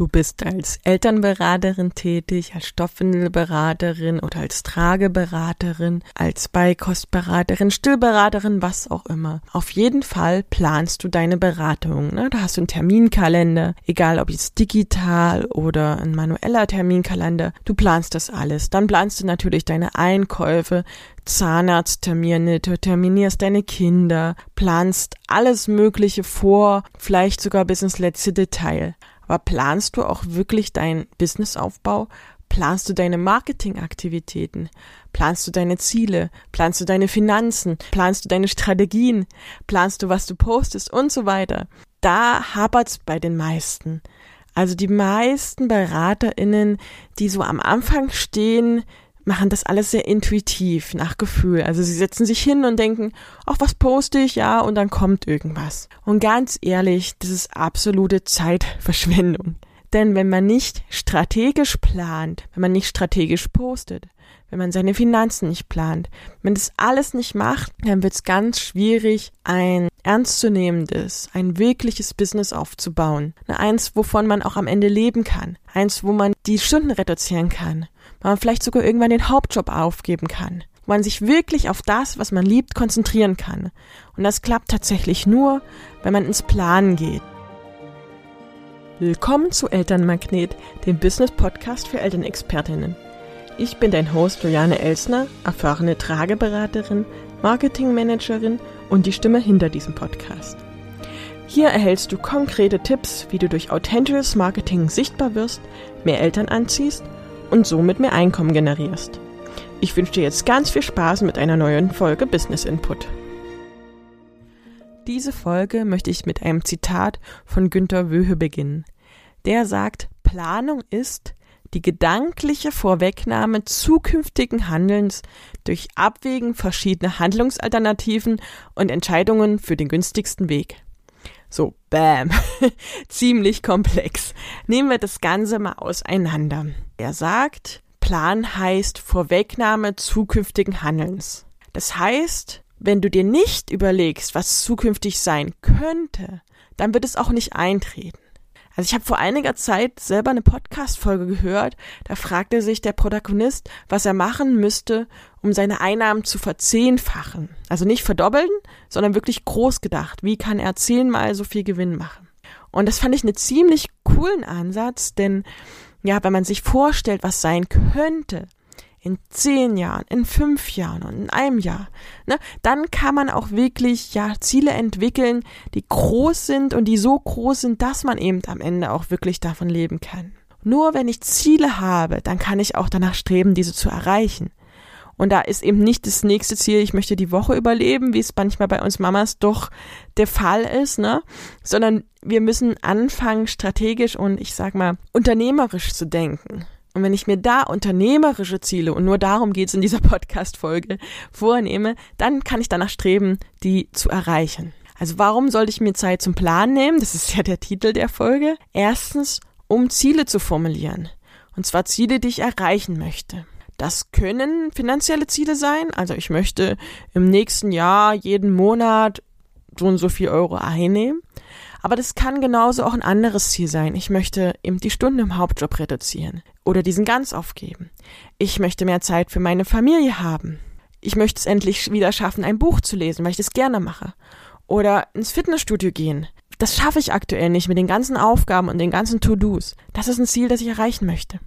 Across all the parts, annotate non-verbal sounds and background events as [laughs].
Du bist als Elternberaterin tätig, als Stoffwindelberaterin oder als Trageberaterin, als Beikostberaterin, Stillberaterin, was auch immer. Auf jeden Fall planst du deine Beratung. Ne? Da hast du einen Terminkalender, egal ob jetzt digital oder ein manueller Terminkalender. Du planst das alles. Dann planst du natürlich deine Einkäufe, Zahnarzttermine, du terminierst deine Kinder, planst alles Mögliche vor, vielleicht sogar bis ins letzte Detail. Aber planst du auch wirklich deinen Businessaufbau? Planst du deine Marketingaktivitäten? Planst du deine Ziele? Planst du deine Finanzen? Planst du deine Strategien? Planst du, was du postest und so weiter? Da hapert's bei den meisten. Also die meisten BeraterInnen, die so am Anfang stehen, machen das alles sehr intuitiv, nach Gefühl. Also sie setzen sich hin und denken, ach, was poste ich, ja, und dann kommt irgendwas. Und ganz ehrlich, das ist absolute Zeitverschwendung. Denn wenn man nicht strategisch plant, wenn man nicht strategisch postet, wenn man seine Finanzen nicht plant, wenn das alles nicht macht, dann wird es ganz schwierig, ein ernstzunehmendes, ein wirkliches Business aufzubauen. Eins, wovon man auch am Ende leben kann. Eins, wo man die Stunden reduzieren kann man vielleicht sogar irgendwann den Hauptjob aufgeben kann, wo man sich wirklich auf das, was man liebt, konzentrieren kann. Und das klappt tatsächlich nur, wenn man ins Planen geht. Willkommen zu Elternmagnet, dem Business-Podcast für Elternexpertinnen. Ich bin dein Host Juliane Elsner, erfahrene Trageberaterin, Marketingmanagerin und die Stimme hinter diesem Podcast. Hier erhältst du konkrete Tipps, wie du durch authentisches Marketing sichtbar wirst, mehr Eltern anziehst und somit mehr Einkommen generierst. Ich wünsche dir jetzt ganz viel Spaß mit einer neuen Folge Business Input. Diese Folge möchte ich mit einem Zitat von Günter Wöhe beginnen. Der sagt, Planung ist die gedankliche Vorwegnahme zukünftigen Handelns durch Abwägen verschiedener Handlungsalternativen und Entscheidungen für den günstigsten Weg. So, bam. [laughs] Ziemlich komplex. Nehmen wir das Ganze mal auseinander. Er sagt, Plan heißt Vorwegnahme zukünftigen Handelns. Das heißt, wenn du dir nicht überlegst, was zukünftig sein könnte, dann wird es auch nicht eintreten. Also ich habe vor einiger Zeit selber eine Podcast-Folge gehört, da fragte sich der Protagonist, was er machen müsste, um seine Einnahmen zu verzehnfachen. Also nicht verdoppeln, sondern wirklich groß gedacht. Wie kann er zehnmal so viel Gewinn machen? Und das fand ich einen ziemlich coolen Ansatz, denn ja, wenn man sich vorstellt, was sein könnte, in zehn Jahren, in fünf Jahren und in einem Jahr, ne, dann kann man auch wirklich ja Ziele entwickeln, die groß sind und die so groß sind, dass man eben am Ende auch wirklich davon leben kann. Nur wenn ich Ziele habe, dann kann ich auch danach streben, diese zu erreichen. Und da ist eben nicht das nächste Ziel, ich möchte die Woche überleben, wie es manchmal bei uns Mamas doch der Fall ist, ne? Sondern wir müssen anfangen, strategisch und ich sag mal, unternehmerisch zu denken. Und wenn ich mir da unternehmerische Ziele, und nur darum geht es in dieser [laughs] Podcast-Folge, vornehme, dann kann ich danach streben, die zu erreichen. Also warum sollte ich mir Zeit zum Plan nehmen? Das ist ja der Titel der Folge. Erstens, um Ziele zu formulieren. Und zwar Ziele, die ich erreichen möchte. Das können finanzielle Ziele sein. Also ich möchte im nächsten Jahr jeden Monat so und so viel Euro einnehmen. Aber das kann genauso auch ein anderes Ziel sein. Ich möchte eben die Stunden im Hauptjob reduzieren oder diesen ganz aufgeben. Ich möchte mehr Zeit für meine Familie haben. Ich möchte es endlich wieder schaffen, ein Buch zu lesen, weil ich das gerne mache. Oder ins Fitnessstudio gehen. Das schaffe ich aktuell nicht mit den ganzen Aufgaben und den ganzen To-Dos. Das ist ein Ziel, das ich erreichen möchte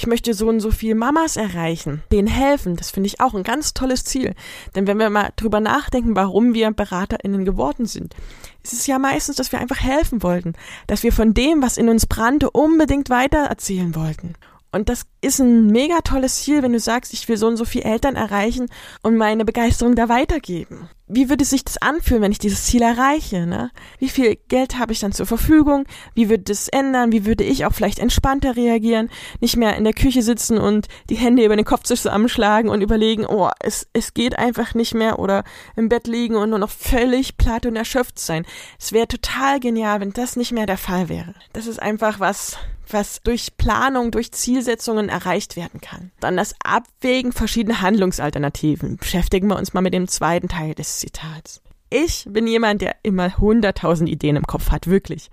ich möchte so und so viel Mamas erreichen, denen helfen. Das finde ich auch ein ganz tolles Ziel. Denn wenn wir mal drüber nachdenken, warum wir BeraterInnen geworden sind, ist es ja meistens, dass wir einfach helfen wollten, dass wir von dem, was in uns brannte, unbedingt weiter erzählen wollten. Und das ist ein mega tolles Ziel, wenn du sagst, ich will so und so viele Eltern erreichen und meine Begeisterung da weitergeben wie würde sich das anfühlen, wenn ich dieses Ziel erreiche? Ne? Wie viel Geld habe ich dann zur Verfügung? Wie würde das ändern? Wie würde ich auch vielleicht entspannter reagieren? Nicht mehr in der Küche sitzen und die Hände über den Kopf zusammenschlagen und überlegen, oh, es, es geht einfach nicht mehr oder im Bett liegen und nur noch völlig platt und erschöpft sein. Es wäre total genial, wenn das nicht mehr der Fall wäre. Das ist einfach was, was durch Planung, durch Zielsetzungen erreicht werden kann. Dann das Abwägen verschiedener Handlungsalternativen. Beschäftigen wir uns mal mit dem zweiten Teil des Zitats. Ich bin jemand, der immer hunderttausend Ideen im Kopf hat, wirklich.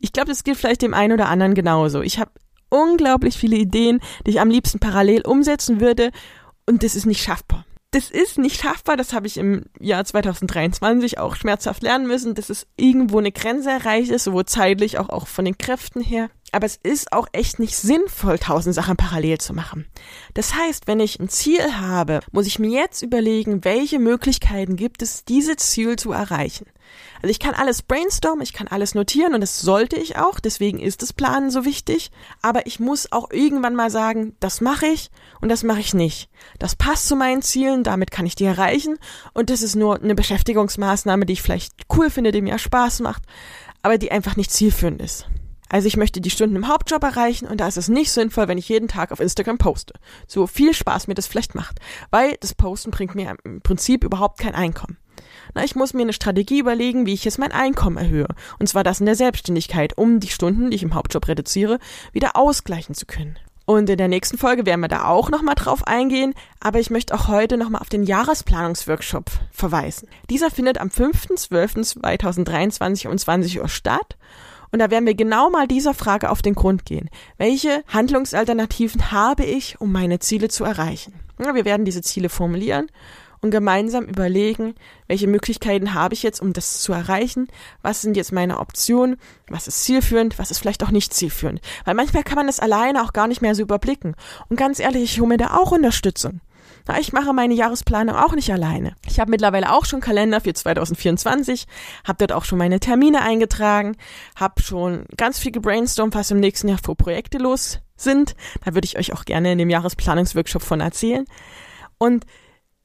Ich glaube, das geht vielleicht dem einen oder anderen genauso. Ich habe unglaublich viele Ideen, die ich am liebsten parallel umsetzen würde und das ist nicht schaffbar das ist nicht schaffbar, das habe ich im Jahr 2023 auch schmerzhaft lernen müssen, dass es irgendwo eine Grenze erreicht ist, sowohl zeitlich auch, auch von den Kräften her. Aber es ist auch echt nicht sinnvoll, tausend Sachen parallel zu machen. Das heißt, wenn ich ein Ziel habe, muss ich mir jetzt überlegen, welche Möglichkeiten gibt es, dieses Ziel zu erreichen. Also ich kann alles brainstormen, ich kann alles notieren und das sollte ich auch, deswegen ist das Planen so wichtig, aber ich muss auch irgendwann mal sagen, das mache ich und das mache ich nicht. Das passt zu meinen Zielen, damit kann ich die erreichen und das ist nur eine Beschäftigungsmaßnahme, die ich vielleicht cool finde, die mir Spaß macht, aber die einfach nicht zielführend ist. Also ich möchte die Stunden im Hauptjob erreichen und da ist es nicht sinnvoll, wenn ich jeden Tag auf Instagram poste. So viel Spaß mir das vielleicht macht, weil das Posten bringt mir im Prinzip überhaupt kein Einkommen. Na, ich muss mir eine Strategie überlegen, wie ich jetzt mein Einkommen erhöhe. Und zwar das in der Selbstständigkeit, um die Stunden, die ich im Hauptjob reduziere, wieder ausgleichen zu können. Und in der nächsten Folge werden wir da auch nochmal drauf eingehen, aber ich möchte auch heute nochmal auf den Jahresplanungsworkshop verweisen. Dieser findet am 5.12.2023 um 20 Uhr statt und da werden wir genau mal dieser Frage auf den Grund gehen. Welche Handlungsalternativen habe ich, um meine Ziele zu erreichen? Wir werden diese Ziele formulieren und gemeinsam überlegen, welche Möglichkeiten habe ich jetzt, um das zu erreichen, was sind jetzt meine Optionen, was ist zielführend, was ist vielleicht auch nicht zielführend. Weil manchmal kann man das alleine auch gar nicht mehr so überblicken. Und ganz ehrlich, ich hole mir da auch Unterstützung. Ich mache meine Jahresplanung auch nicht alleine. Ich habe mittlerweile auch schon Kalender für 2024, habe dort auch schon meine Termine eingetragen, habe schon ganz viel gebrainstormt, was im nächsten Jahr für Projekte los sind. Da würde ich euch auch gerne in dem Jahresplanungsworkshop von erzählen. Und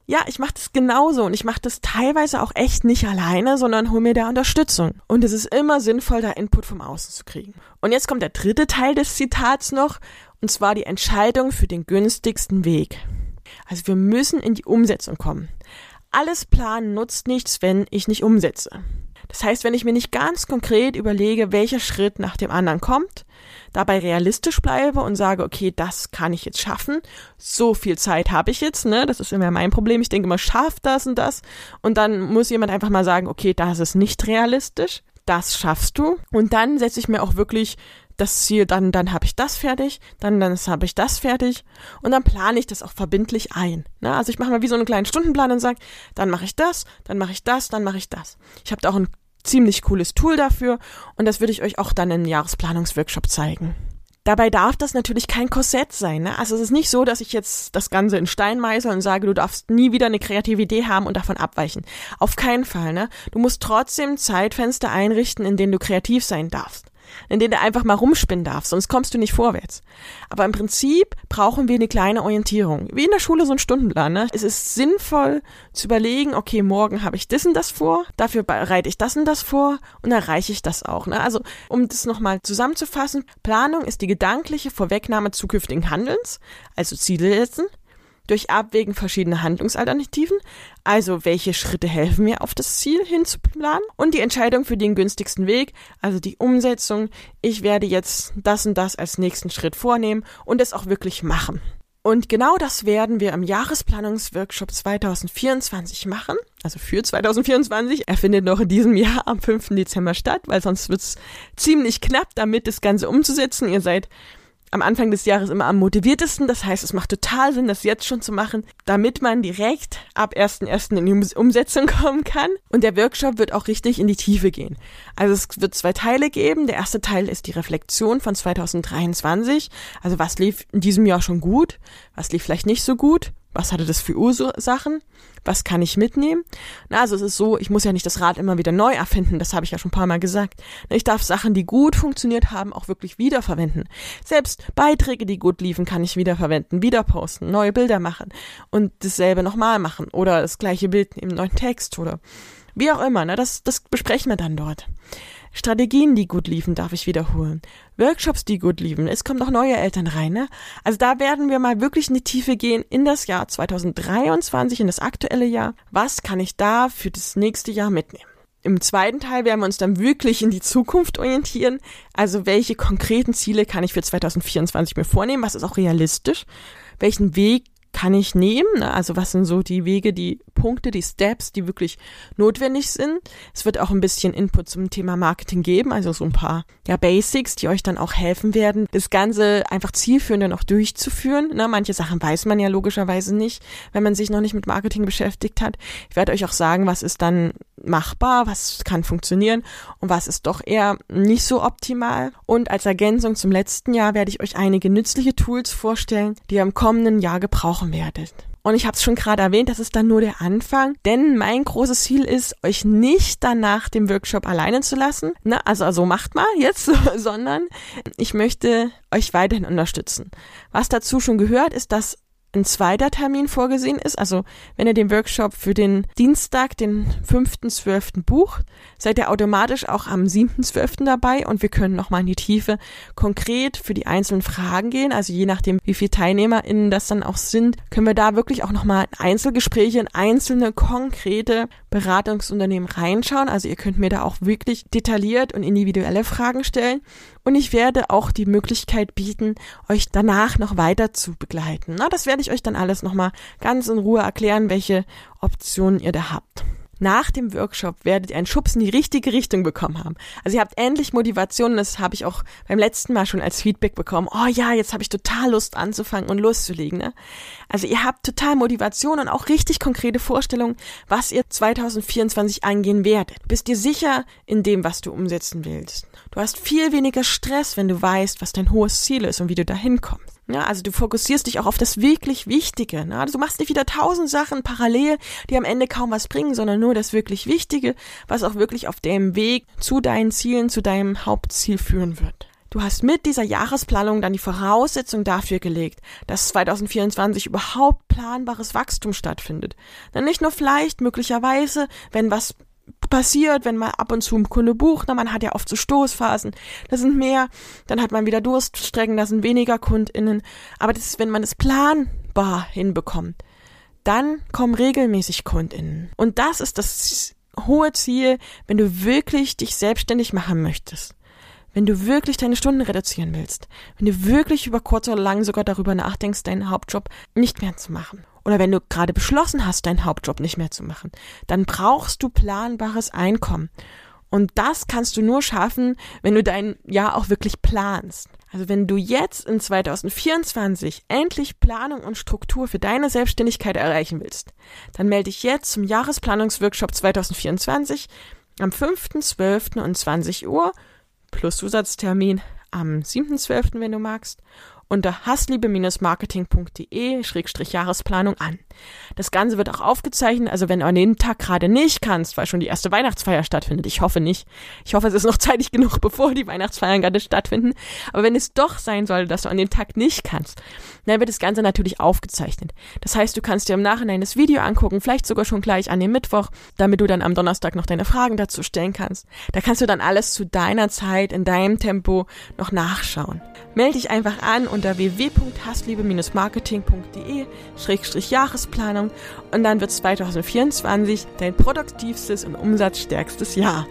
ja, ich mache das genauso und ich mache das teilweise auch echt nicht alleine, sondern hole mir da Unterstützung. Und es ist immer sinnvoll, da Input vom Außen zu kriegen. Und jetzt kommt der dritte Teil des Zitats noch, und zwar die Entscheidung für den günstigsten Weg. Also wir müssen in die Umsetzung kommen. Alles planen nutzt nichts, wenn ich nicht umsetze. Das heißt, wenn ich mir nicht ganz konkret überlege, welcher Schritt nach dem anderen kommt, dabei realistisch bleibe und sage, okay, das kann ich jetzt schaffen. So viel Zeit habe ich jetzt, ne? Das ist immer mein Problem. Ich denke immer, schaff das und das. Und dann muss jemand einfach mal sagen, okay, das ist nicht realistisch. Das schaffst du. Und dann setze ich mir auch wirklich das Ziel, dann, dann habe ich das fertig, dann, dann habe ich das fertig und dann plane ich das auch verbindlich ein. Ne? Also ich mache mal wie so einen kleinen Stundenplan und sage, dann mache ich das, dann mache ich das, dann mache ich das. Ich habe da auch ein ziemlich cooles Tool dafür und das würde ich euch auch dann im Jahresplanungsworkshop zeigen. Dabei darf das natürlich kein Korsett sein. Ne? Also es ist nicht so, dass ich jetzt das Ganze in Stein meißel und sage, du darfst nie wieder eine kreative Idee haben und davon abweichen. Auf keinen Fall. Ne? Du musst trotzdem Zeitfenster einrichten, in denen du kreativ sein darfst in denen du einfach mal rumspinnen darfst, sonst kommst du nicht vorwärts. Aber im Prinzip brauchen wir eine kleine Orientierung. Wie in der Schule so ein Stundenplan. Ne? Es ist sinnvoll zu überlegen, okay, morgen habe ich das und das vor, dafür bereite ich das und das vor und erreiche ich das auch. Ne? Also, um das nochmal zusammenzufassen, Planung ist die gedankliche Vorwegnahme zukünftigen Handelns, also Ziele setzen, durch Abwägen verschiedener Handlungsalternativen, also welche Schritte helfen mir auf das Ziel hinzuplanen und die Entscheidung für den günstigsten Weg, also die Umsetzung, ich werde jetzt das und das als nächsten Schritt vornehmen und es auch wirklich machen. Und genau das werden wir im Jahresplanungsworkshop 2024 machen. Also für 2024. Er findet noch in diesem Jahr am 5. Dezember statt, weil sonst wird's ziemlich knapp, damit das Ganze umzusetzen. Ihr seid am Anfang des Jahres immer am motiviertesten. Das heißt, es macht total Sinn, das jetzt schon zu machen, damit man direkt ab 1.1. in die Umsetzung [laughs] kommen kann. Und der Workshop wird auch richtig in die Tiefe gehen. Also es wird zwei Teile geben. Der erste Teil ist die Reflexion von 2023. Also was lief in diesem Jahr schon gut? Was lief vielleicht nicht so gut? Was hatte das für Ursachen? Was kann ich mitnehmen? Na, also es ist so, ich muss ja nicht das Rad immer wieder neu erfinden, das habe ich ja schon ein paar Mal gesagt. Ich darf Sachen, die gut funktioniert haben, auch wirklich wiederverwenden. Selbst Beiträge, die gut liefen, kann ich wiederverwenden, wieder posten, neue Bilder machen und dasselbe nochmal machen oder das gleiche Bild im neuen Text oder wie auch immer, ne? Das, das besprechen wir dann dort. Strategien, die gut liefen, darf ich wiederholen. Workshops, die gut liefen. Es kommen noch neue Eltern rein, ne? Also da werden wir mal wirklich in die Tiefe gehen in das Jahr 2023, in das aktuelle Jahr. Was kann ich da für das nächste Jahr mitnehmen? Im zweiten Teil werden wir uns dann wirklich in die Zukunft orientieren. Also welche konkreten Ziele kann ich für 2024 mir vornehmen? Was ist auch realistisch? Welchen Weg kann ich nehmen? Ne? Also was sind so die Wege, die Punkte, die Steps, die wirklich notwendig sind? Es wird auch ein bisschen Input zum Thema Marketing geben, also so ein paar ja, Basics, die euch dann auch helfen werden, das Ganze einfach zielführend dann auch durchzuführen. Ne? Manche Sachen weiß man ja logischerweise nicht, wenn man sich noch nicht mit Marketing beschäftigt hat. Ich werde euch auch sagen, was ist dann machbar, was kann funktionieren und was ist doch eher nicht so optimal. Und als Ergänzung zum letzten Jahr werde ich euch einige nützliche Tools vorstellen, die ihr im kommenden Jahr gebrauchen werdet. Und ich habe es schon gerade erwähnt, das ist dann nur der Anfang, denn mein großes Ziel ist, euch nicht danach dem Workshop alleine zu lassen, ne? also, also macht mal jetzt, [laughs] sondern ich möchte euch weiterhin unterstützen. Was dazu schon gehört, ist, dass ein zweiter Termin vorgesehen ist. Also wenn ihr den Workshop für den Dienstag, den 5.12. bucht, seid ihr automatisch auch am 7.12. dabei und wir können nochmal in die Tiefe konkret für die einzelnen Fragen gehen. Also je nachdem, wie viele TeilnehmerInnen das dann auch sind, können wir da wirklich auch nochmal in Einzelgespräche, in einzelne konkrete Beratungsunternehmen reinschauen. Also ihr könnt mir da auch wirklich detailliert und individuelle Fragen stellen. Und ich werde auch die Möglichkeit bieten, euch danach noch weiter zu begleiten. Na, das werde ich euch dann alles nochmal ganz in Ruhe erklären, welche Optionen ihr da habt nach dem Workshop werdet ihr einen Schubs in die richtige Richtung bekommen haben. Also ihr habt endlich Motivation, das habe ich auch beim letzten Mal schon als Feedback bekommen. Oh ja, jetzt habe ich total Lust anzufangen und loszulegen. Ne? Also ihr habt total Motivation und auch richtig konkrete Vorstellungen, was ihr 2024 angehen werdet. Bist dir sicher in dem, was du umsetzen willst? Du hast viel weniger Stress, wenn du weißt, was dein hohes Ziel ist und wie du dahin kommst. Ja, also du fokussierst dich auch auf das wirklich Wichtige. Ne? Also du machst nicht wieder tausend Sachen parallel, die am Ende kaum was bringen, sondern nur das wirklich Wichtige, was auch wirklich auf dem Weg zu deinen Zielen, zu deinem Hauptziel führen wird. Du hast mit dieser Jahresplanung dann die Voraussetzung dafür gelegt, dass 2024 überhaupt planbares Wachstum stattfindet. Dann nicht nur vielleicht, möglicherweise, wenn was passiert, wenn man ab und zu ein Kunde bucht, na, man hat ja oft so Stoßphasen, das sind mehr, dann hat man wieder Durststrecken, das sind weniger KundInnen, aber das ist, wenn man es planbar hinbekommt, dann kommen regelmäßig KundInnen. Und das ist das hohe Ziel, wenn du wirklich dich selbstständig machen möchtest. Wenn du wirklich deine Stunden reduzieren willst, wenn du wirklich über kurz oder lang sogar darüber nachdenkst, deinen Hauptjob nicht mehr zu machen oder wenn du gerade beschlossen hast, deinen Hauptjob nicht mehr zu machen, dann brauchst du planbares Einkommen. Und das kannst du nur schaffen, wenn du dein Jahr auch wirklich planst. Also wenn du jetzt in 2024 endlich Planung und Struktur für deine Selbstständigkeit erreichen willst, dann melde dich jetzt zum Jahresplanungsworkshop 2024 am 5.12. und 20 Uhr plus Zusatztermin am 7.12., wenn du magst unter hassliebe-marketing.de-jahresplanung an. Das Ganze wird auch aufgezeichnet, also wenn du an den Tag gerade nicht kannst, weil schon die erste Weihnachtsfeier stattfindet, ich hoffe nicht. Ich hoffe, es ist noch [laughs] zeitig genug, bevor die Weihnachtsfeiern gerade stattfinden. Aber wenn es doch sein sollte, dass du an den Tag nicht kannst, dann wird das Ganze natürlich aufgezeichnet. Das heißt, du kannst dir im Nachhinein das Video angucken, vielleicht sogar schon gleich an dem Mittwoch, damit du dann am Donnerstag noch deine Fragen dazu stellen kannst. Da kannst du dann alles zu deiner Zeit, in deinem Tempo noch nachschauen. Melde dich einfach an unter www.hassliebe-marketing.de-jahresplanung und dann wird 2024 dein produktivstes und umsatzstärkstes Jahr.